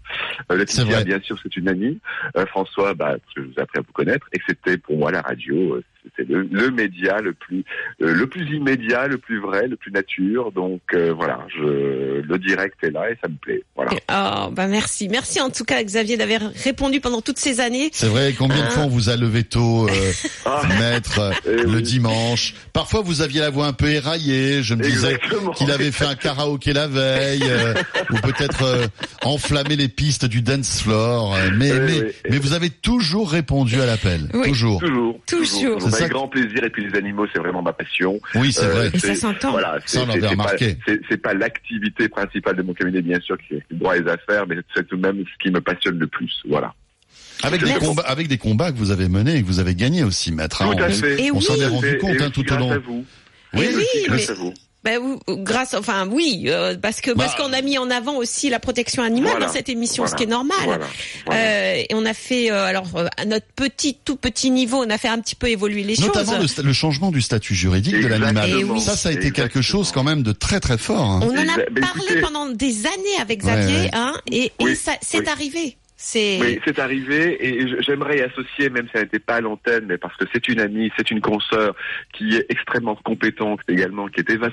Euh, Laetitia, vrai. bien sûr, c'est une amie. Euh, François, bah, parce que je vous appris à vous connaître. Et c'était pour moi la radio. Euh, C'était le, le média le plus euh, le plus immédiat, le plus vrai, le plus nature. Donc euh, voilà, je, le direct est là et ça me plaît. Voilà. Oh, bah merci. Merci en tout cas Xavier d'avoir répondu pendant toutes ces années. C'est vrai, combien de Hein fois on vous a levé tôt, euh, Ah, maître, euh, Eh le oui. dimanche? Parfois vous aviez la voix un peu éraillée, je me disais qu'il avait fait un karaoké la veille, euh, ou peut-être euh, enflammé les pistes du dance floor, euh, mais, Eh mais, oui. mais vous avez toujours répondu à l'appel, Oui. toujours. Toujours. C'est Avec que- grand plaisir. Et puis les animaux, c'est vraiment ma passion. Oui, c'est Euh, vrai. Et ça s'entend. Voilà, Ça, on l'avait c'est pas- remarqué. C'est c'est pas l'activité principale de mon cabinet, bien sûr, qui est le droit des affaires, mais c'est tout de même ce qui me passionne le plus. Voilà. Avec des, combats, avec des combats que vous avez menés et que vous avez gagnés aussi, maître. hein. Tout à on fait. Et on s'en oui. est rendu Et- compte et hein, tout au grâce long. à vous. Oui, Et oui, grâce mais- à vous. Bah, vous- grâce, enfin oui, euh, parce que parce Bah, qu'on a mis en avant aussi la protection animale Voilà. dans cette émission, ce qui est normal. Voilà. Voilà. Euh, et on a fait, euh, alors à notre petit, tout petit niveau, on a fait un petit peu évoluer les Notamment le, choses. sta- le changement du statut juridique de l'animal. Eh oui. Ça, ça a été quelque chose quand même de très très fort. hein. On en a mais parlé pendant des années avec Xavier, Ouais, ouais. hein, et, et Oui, ça, c'est oui. arrivé. Oui, c'est arrivé et j'aimerais associer, même si elle n'était pas à l'antenne, mais parce que c'est une amie, c'est une consoeur qui est extrêmement compétente également, qui est Eva.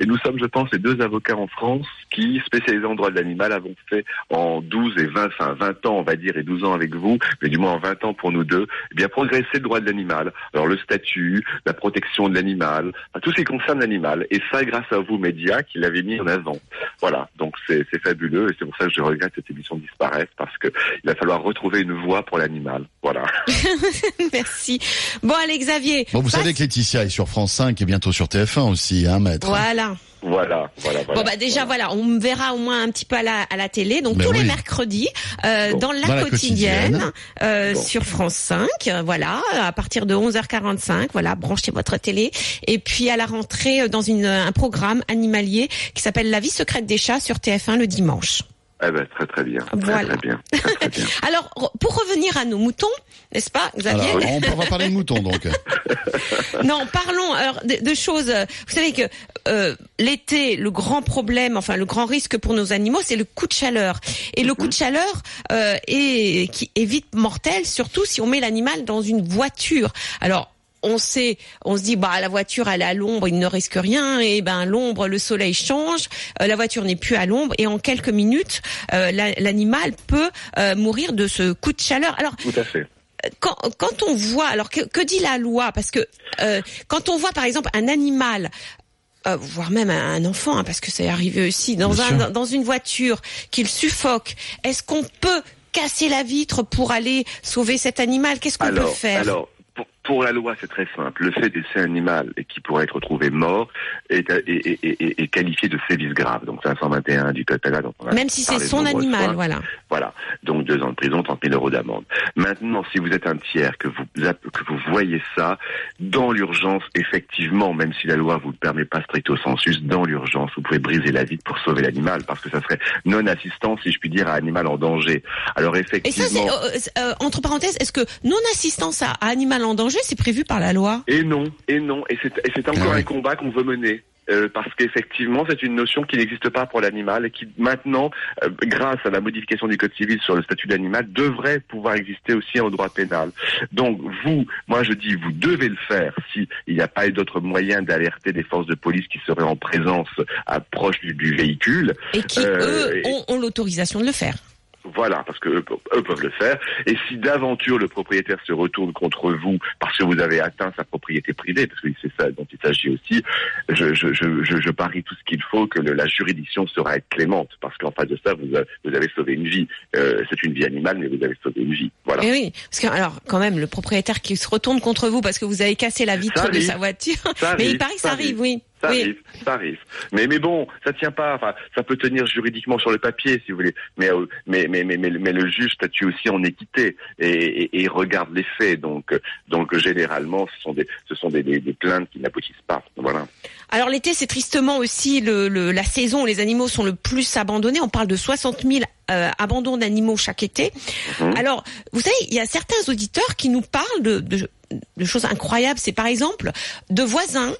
Et nous sommes, je pense, les deux avocats en France qui, spécialisés en droit de l'animal, avons fait en 12 et 20, enfin 20 ans, on va dire, et 12 ans avec vous, mais du moins en 20 ans pour nous deux, eh bien progresser le droit de l'animal. Alors le statut, la protection de l'animal, enfin, tout ce qui concerne l'animal. Et ça, grâce à vous, médias, qui l'avez mis en avant. Voilà, donc c'est fabuleux et c'est pour ça que je regrette cette émission disparaisse parce que il va falloir retrouver une voie pour l'animal. Voilà. merci. Bon allez Xavier. Bon, vous passe- savez que Laetitia est sur France 5 et bientôt sur TF1 aussi, hein, maître. Voilà. Voilà, voilà, voilà. Bon bah déjà voilà, on me verra au moins un petit peu à la, à la télé, donc Ben tous les mercredis euh, Bon. dans la Dans la quotidienne, quotidienne. euh, Bon. sur France 5, euh, voilà, à partir de 11h45, voilà, branchez votre télé et puis à la rentrée dans une, un programme animalier qui s'appelle La vie secrète des chats sur TF1 le dimanche. Eh ben, très très bien. Voilà. très bien. Très, très bien. Alors pour revenir à nos moutons, n'est-ce pas Xavier Alors, on, va parler de moutons donc. Non, parlons alors de, de choses. euh, Vous savez que euh, l'été, le grand problème, enfin le grand risque pour nos animaux, c'est le coup de chaleur. Et le coup de chaleur euh, est qui est vite mortel, surtout si on met l'animal dans une voiture. Alors on sait, on se dit bah la voiture elle est à l'ombre, il ne risque rien et ben l'ombre, le soleil change, euh, la voiture n'est plus à l'ombre et en quelques minutes euh, l'animal peut euh, mourir de ce coup de chaleur. Alors tout à fait. Quand, quand on voit, alors que, que dit la loi? Parce que quand on voit par exemple un animal voire même un enfant, hein, parce que c'est arrivé aussi dans, un, dans une voiture qu'il suffoque. Est-ce qu'on peut casser la vitre pour aller sauver cet animal? Qu'est-ce qu'on peut faire? pour la loi, c'est très simple. Le fait d'essai animal et qui pourrait être retrouvé mort est, est, qualifié de sévice grave. Donc 521 du code pénal. Même si c'est son animal, voilà. Voilà. Donc deux ans de prison, 30 000 euros d'amende. Maintenant, si vous êtes un tiers, que vous que vous voyez ça dans l'urgence, effectivement, même si la loi vous le permet pas stricto sensus, dans l'urgence, vous pouvez briser la vitre pour sauver l'animal, parce que ça serait non assistance, si je puis dire, à un animal en danger. Alors effectivement. Et ça, c'est euh, euh, entre parenthèses, est-ce que non assistance à animal en danger c'est prévu par la loi. Et non, et non, et c'est encore ah un combat qu'on veut mener. Euh, parce qu'effectivement, c'est une notion qui n'existe pas pour l'animal et qui maintenant, euh, grâce à la modification du Code civil sur le statut d'animal, devrait pouvoir exister aussi en droit pénal. Donc vous, moi je dis, vous devez le faire s'il n'y a pas eu d'autre moyen d'alerter des forces de police qui seraient en présence à proche du, véhicule. Et qui, euh, eux, ont l'autorisation de le faire. Voilà, parce que eux, peuvent le faire. Et si d'aventure le propriétaire se retourne contre vous parce que vous avez atteint sa propriété privée, parce que c'est ça dont il s'agit aussi, je, je, je, je, parie tout ce qu'il faut que la juridiction sera être clémente, parce qu'en face de ça, vous, vous avez sauvé une vie. Euh, c'est une vie animale, mais vous avez sauvé une vie. Voilà. Et oui, parce que alors quand même, le propriétaire qui se retourne contre vous parce que vous avez cassé la vitre de sa voiture, mais il paraît que ça, arrive, oui. Ça arrive, ça arrive. Mais mais bon, ça tient pas. Enfin, ça peut tenir juridiquement sur le papier, si vous voulez. Mais euh, mais mais mais mais, le juge statue aussi en équité et, et, regarde les faits. Donc donc généralement, ce sont des ce sont des, des, plaintes qui n'aboutissent pas. Voilà. Alors l'été, c'est tristement aussi le, le, la saison où les animaux sont le plus abandonnés. On parle de 60 000 euh, abandons d'animaux chaque été. Mhm. Alors, vous savez, il y a certains auditeurs qui nous parlent de, de, de choses incroyables. C'est par exemple de voisins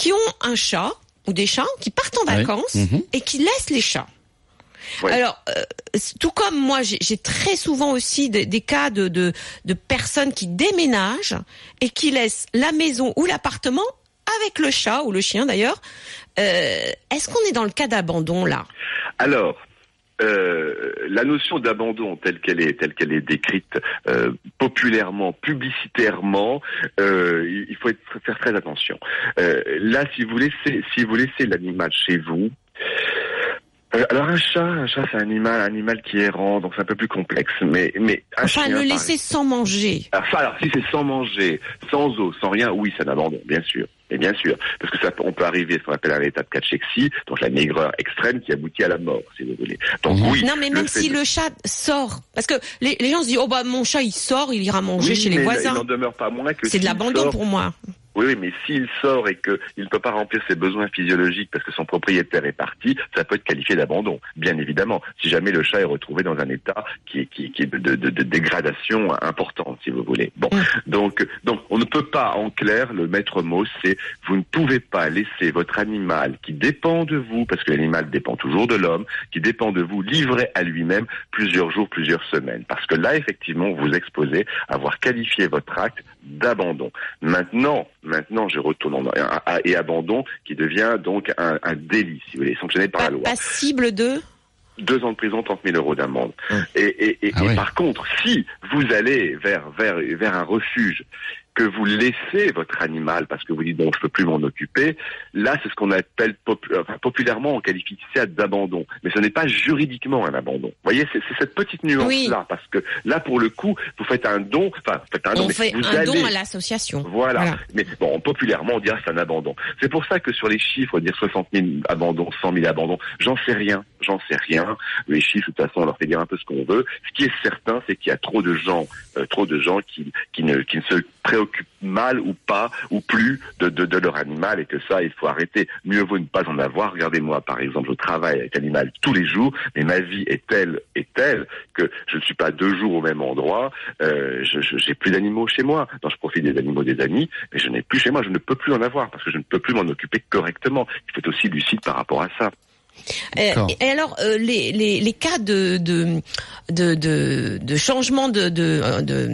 qui ont un chat ou des chats qui partent en vacances mhm. et qui laissent les chats. Alors, euh, tout comme moi, j'ai très souvent aussi des, cas de, de, de, personnes qui déménagent et qui laissent la maison ou l'appartement avec le chat ou le chien d'ailleurs. Euh, Est-ce qu'on est dans le cas d'abandon là? Alors, euh, la notion d'abandon telle qu'elle est telle qu'elle est décrite euh, populairement, publicitairement, euh, il faut être, faire très attention. là, si vous laissez si vous laissez l'animal chez vous, alors un chat, un chat c'est un animal, un animal qui est errant, donc c'est un peu plus complexe. Mais mais un enfin le laisser sans manger. Enfin alors si c'est sans manger, sans eau, sans rien, oui c'est un abandon, bien sûr. Et bien sûr, parce que ça, on peut arriver à ce qu'on appelle un état de cachexie, donc la maigreur extrême qui aboutit à la mort, si vous voulez. Donc mhm. oui. Non, mais même si le chat sort, parce que les, gens se disent, oh bah mon chat il sort, il ira manger chez les voisins. Il n'en demeure pas moins que. C'est de l'abandon pour moi. Oui, mais s'il sort et qu'il ne peut pas remplir ses besoins physiologiques parce que son propriétaire est parti, ça peut être qualifié d'abandon, bien évidemment. Si jamais le chat est retrouvé dans un état qui est, qui, qui est de, de, de, dégradation importante, si vous voulez. Bon, mm. donc, donc on ne peut pas, en clair, le maître mot, c'est vous ne pouvez pas laisser votre animal qui dépend de vous, parce que l'animal dépend toujours de l'homme, qui dépend de vous, livré à lui-même plusieurs jours, plusieurs semaines. Parce que là, effectivement, vous exposez à avoir qualifié votre acte d'abandon. Maintenant, maintenant, je retourne en, et abandon qui devient donc un, délit, si vous voulez, sanctionné par la loi. Passible de deux ans de prison, 30 000 euros d'amende. Et, et, ah par contre, si vous allez vers, vers, vers un refuge que vous laissez votre animal parce que vous dites bon je peux plus m'en occuper, là c'est ce qu'on appelle populairement on qualifie ça d'abandon, mais ce n'est pas juridiquement un abandon. Vous voyez c'est cette petite nuance là parce que là pour le coup vous faites un don, enfin faites un don, on fait un don à l'association. Voilà. mais bon populairement on dirait c'est un abandon. C'est pour ça que sur les chiffres dire 60 000 abandons, 100 000 abandons, j'en sais rien, j'en sais rien. Les chiffres de toute façon on leur fait dire un peu ce qu'on veut. Ce qui est certain c'est qu'il y a trop de gens, euh, trop de gens qui qui ne qui ne se préoccupent mal ou pas ou plus de, de, leur animal et que ça, il faut arrêter. Mieux vaut ne pas en avoir. Regardez-moi, par exemple, je travaille avec l'animal tous les jours, mais ma vie est telle et telle que je ne suis pas deux jours au même endroit. Euh, je j'ai plus d'animaux chez moi. Donc je profite des animaux des amis, mais je n'ai plus chez moi. Je ne peux plus en avoir parce que je ne peux plus m'en occuper correctement. Il faut être aussi lucide par rapport à ça. Euh, et alors euh, les, les, les cas de de de, de, de changement de de, euh, de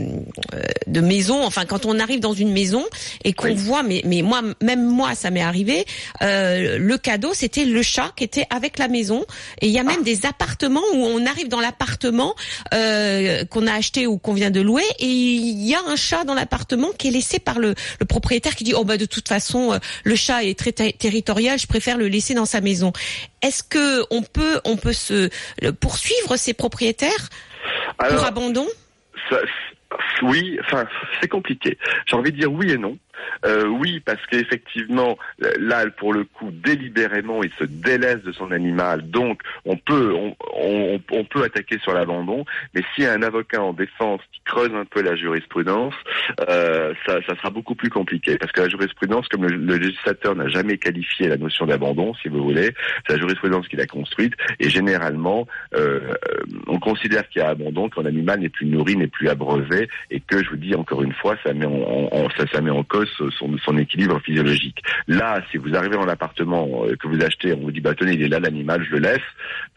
de maison, enfin quand on arrive dans une maison et qu'on Oui. voit, mais mais moi même moi ça m'est arrivé, euh, le cadeau c'était le chat qui était avec la maison et il y a même des appartements où on arrive dans l'appartement euh, qu'on a acheté ou qu'on vient de louer et il y a un chat dans l'appartement qui est laissé par le, le propriétaire qui dit oh bah de toute façon le chat est très ter- territorial, je préfère le laisser dans sa maison. Est-ce que on peut on peut se le- poursuivre ces propriétaires pour abandon? ça- oui, enfin, c'est compliqué. J'ai envie de dire oui et non. Euh, oui, parce qu'effectivement, là, pour le coup, délibérément, il se délaisse de son animal, donc on peut, on, on, on peut attaquer sur l'abandon. Mais s'il y a un avocat en défense qui creuse un peu la jurisprudence, euh, ça, ça sera beaucoup plus compliqué, parce que la jurisprudence, comme le, législateur n'a jamais qualifié la notion d'abandon, si vous voulez, c'est la jurisprudence qu'il a construite, et généralement, euh, on considère qu'il y a abandon quand l'animal n'est plus nourri, n'est plus abreuvé, et que je vous dis encore une fois, ça met en- en- ça, ça met en cause son, son équilibre physiologique. Là, si vous arrivez dans l'appartement euh, que vous achetez, on vous dit bah tenez, il est là l'animal, je le laisse.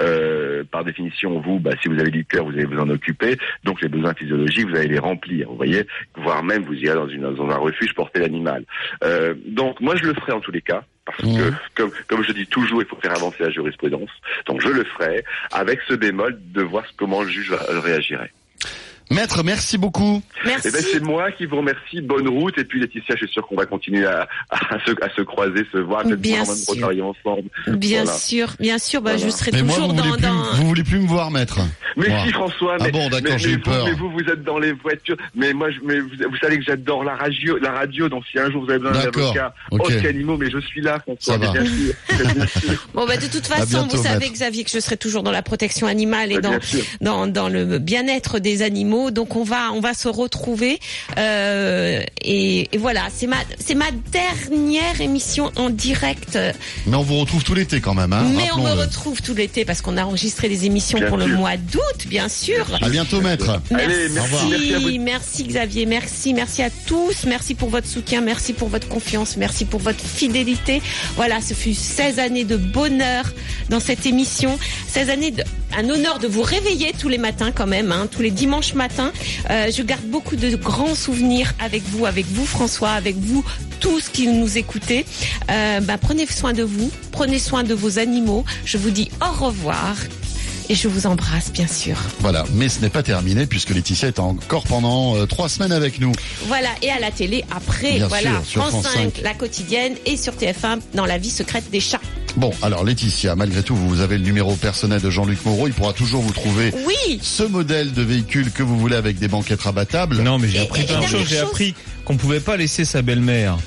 Euh, par définition, vous, bah, si vous avez du cœur, vous allez vous en occuper. Donc les besoins physiologiques, vous allez les remplir. Vous voyez, voire même vous irez dans, une, dans un refuge porter l'animal. Euh, donc moi, je le ferai en tous les cas. Parce que, comme, comme je dis toujours, il faut faire avancer la jurisprudence. Donc je le ferai, avec ce bémol de voir comment le juge va- réagirait. Maître, merci beaucoup. Merci. Eh ben, c'est moi qui vous remercie. Bonne route. Et puis, Laetitia, je suis sûr qu'on va continuer à, à, se, à se croiser, se voir, peut-être Bien même sûr. retravailler ensemble. Bien Voilà. sûr, bien sûr, bah, Voilà. je serai Mais moi, toujours vous voulez, dans, plus, dans... vous voulez plus me voir, maître. Mais Moi. si, François. Ah Mais, bon, d'accord, mais- j'ai mais vous, peur. Mais vous, vous êtes dans les voitures. Mais moi, je, mais vous, vous savez que j'adore la radio, la radio. Donc, si un jour vous avez besoin d'un avocat, Ok. autre animaux, mais je suis là, François. Ça va. mais Bien sûr. Bien sûr. Bon, bah, de toute façon, bientôt, vous savez, maître. Xavier, que je serai toujours dans la protection animale et dans le bien-être des animaux. Donc, on va, on va se retrouver. Euh, et, et voilà, c'est ma, c'est ma dernière émission en direct. Mais on vous retrouve tout l'été quand même, hein. Mais on me retrouve tout l'été parce qu'on a enregistré des émissions Bien pour le mois d'août, bien sûr. À bientôt, maître. Allez, merci, merci Xavier, merci, merci à tous, merci pour votre soutien, merci pour votre confiance, merci pour votre fidélité. Voilà, ce fut 16 années de bonheur dans cette émission, 16 années de un honneur de vous réveiller tous les matins quand même, hein, tous les dimanches matins. Euh, je garde beaucoup de grands souvenirs avec vous, avec vous François, avec vous tous qui nous écoutez. Euh, bah, prenez soin de vous, prenez soin de vos animaux. Je vous dis au revoir et je vous embrasse bien sûr. Voilà, mais ce n'est pas terminé puisque Laetitia est encore pendant euh, trois semaines avec nous. Voilà, et à la télé après, Bien voilà, sûr, sur France France 5, 5. la quotidienne, et sur TF1, dans la vie secrète des chats. Bon, alors Laetitia, malgré tout, vous avez le numéro personnel de Jean-Luc Moreau. Il pourra toujours vous trouver Oui, ce modèle de véhicule que vous voulez avec des banquettes rabattables. Non, mais j'ai appris plein de choses. J'ai appris qu'on pouvait pas laisser sa belle-mère,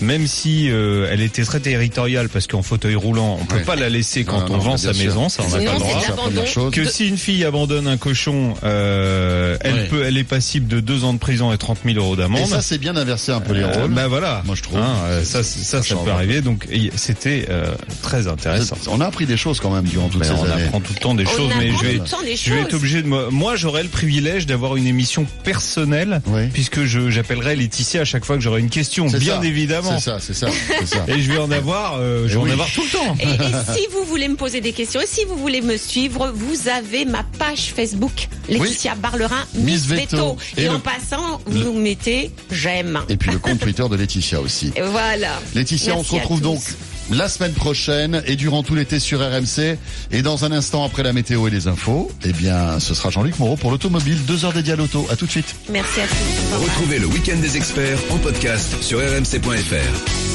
même si euh, elle était très territoriale, parce qu'en fauteuil roulant, on peut Ouais. pas la laisser quand Non, on non, vend sa sûr. maison, ça on n'a pas le droit. de C'est la première l'abandon. chose. Que si une fille abandonne un cochon, euh, elle Ouais. peut, elle est passible de deux ans de prison et 30 000 euros Et d'amende. ça, c'est bien d'inverser un peu les Euh, rôles. bah voilà. Moi, je trouve. Hein, euh, ça, ça, ça, peut arriver. Donc, c'était euh, très intéressant. On a appris des choses quand même durant toutes ces on années. apprend tout le temps des on choses, mais apprend je vais, tout le temps des je vais être obligé de me... Moi, j'aurai le privilège d'avoir une émission personnelle, Oui. puisque je j'appellerai Laetitia à chaque fois que j'aurai une question, C'est bien ça. évidemment. C'est ça, c'est ça, c'est ça. Et je vais en avoir, euh, je vais oui. en avoir tout le temps. Et, et si vous voulez me poser des questions, et si vous voulez me suivre, vous avez ma page Facebook, Laetitia Barlerin, Miss Veto. Et Et, le- en passant, vous mettez j'aime. Et puis le compte Twitter de Laetitia aussi. Et voilà. Laetitia, on se retrouve tous. donc la semaine prochaine et durant tout l'été sur RMC. Et dans un instant, après la météo et les infos, eh bien, ce sera Jean-Luc Moreau pour l'automobile. Deux heures dédiées à l'auto. À tout de suite. Merci à tous. Retrouvez le week-end des experts en podcast sur rmc.fr.